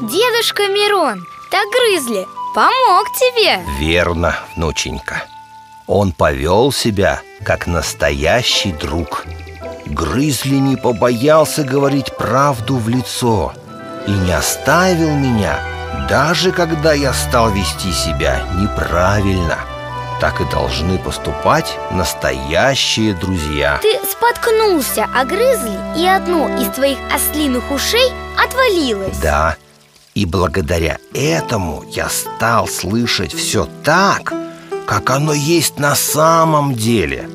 дедушка Мирон, так грызли, помог тебе. Верно, внученька. Он повел себя, как настоящий друг. Грызли не побоялся говорить правду в лицо И не оставил меня, даже когда я стал вести себя неправильно. Так и должны поступать настоящие друзья. Ты споткнулся о грызли, и одно из твоих ослиных ушей отвалилось. Да, и благодаря этому я стал слышать все так, как оно есть на самом деле,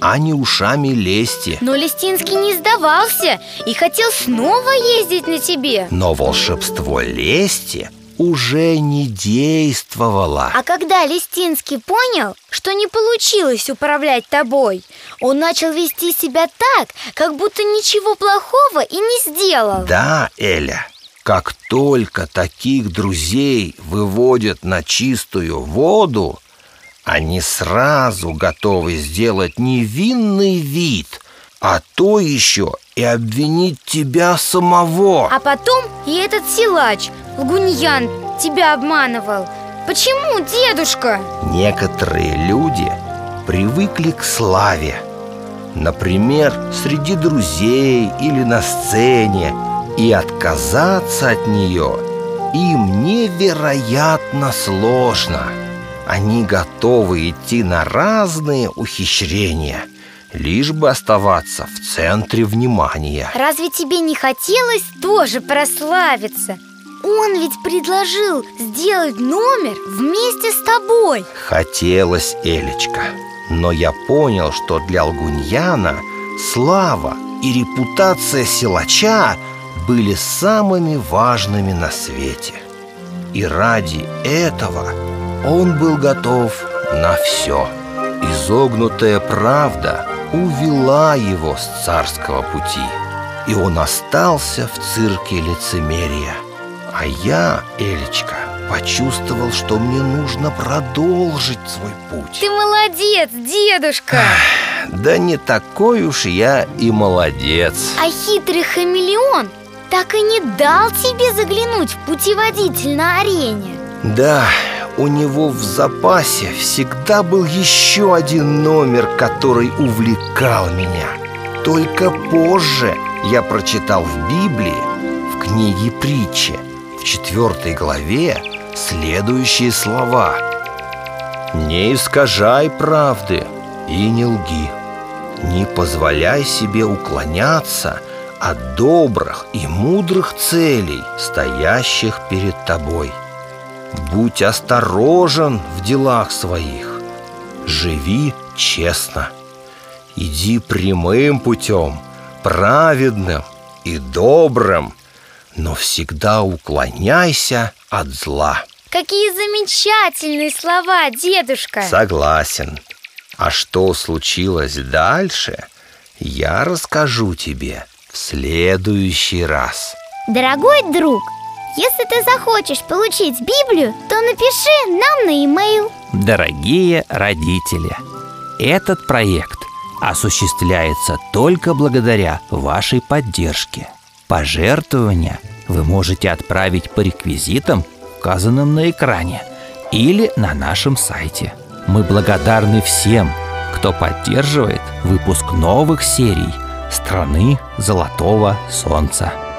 а не ушами лести. Но Листинский не сдавался и хотел снова ездить на тебе Но волшебство лести уже не действовало. А когда Листинский понял, что не получилось управлять тобой Он начал вести себя так, как будто ничего плохого и не сделал Да, Эля, как только таких друзей выводят на чистую воду, они сразу готовы сделать невинный вид, а то еще и обвинить тебя самого. А потом и этот силач, Лгуньян, тебя обманывал Почему, дедушка? Некоторые люди привыкли к славе. Например, среди друзей или на сцене. И отказаться от нее им невероятно сложно. Они готовы идти на разные ухищрения, лишь бы оставаться в центре внимания. Разве тебе не хотелось тоже прославиться? Он ведь предложил сделать номер вместе с тобой Хотелось, Элечка, но я понял, что для Лгуньяна слава и репутация силача были самыми важными на свете. И ради этого он был готов на все. Изогнутая правда увела его с царского пути, и он остался в цирке лицемерия. А я, Элечка, почувствовал, что мне нужно продолжить свой путь. Ты молодец, дедушка Да не такой уж я и молодец. А хитрый хамелеон так и не дал тебе заглянуть в путеводитель на арене Да, у него в запасе всегда был еще один номер, который увлекал меня. Только позже я прочитал в Библии, в книге притчи, в четвертой главе следующие слова. «Не искажай правды и не лги, не позволяй себе уклоняться от добрых и мудрых целей, стоящих перед тобой». Будь осторожен в делах своих, живи честно, иди прямым путем, праведным и добрым, но всегда уклоняйся от зла. Какие замечательные слова, дедушка Согласен. А что случилось дальше, я расскажу тебе в следующий раз. Дорогой друг, если ты захочешь получить Библию, то напиши нам на e-mail Дорогие родители, этот проект осуществляется только благодаря вашей поддержке. Пожертвования вы можете отправить по реквизитам, указанным на экране, или на нашем сайте. Мы благодарны всем, кто поддерживает выпуск новых серий «Страны Золотого Солнца».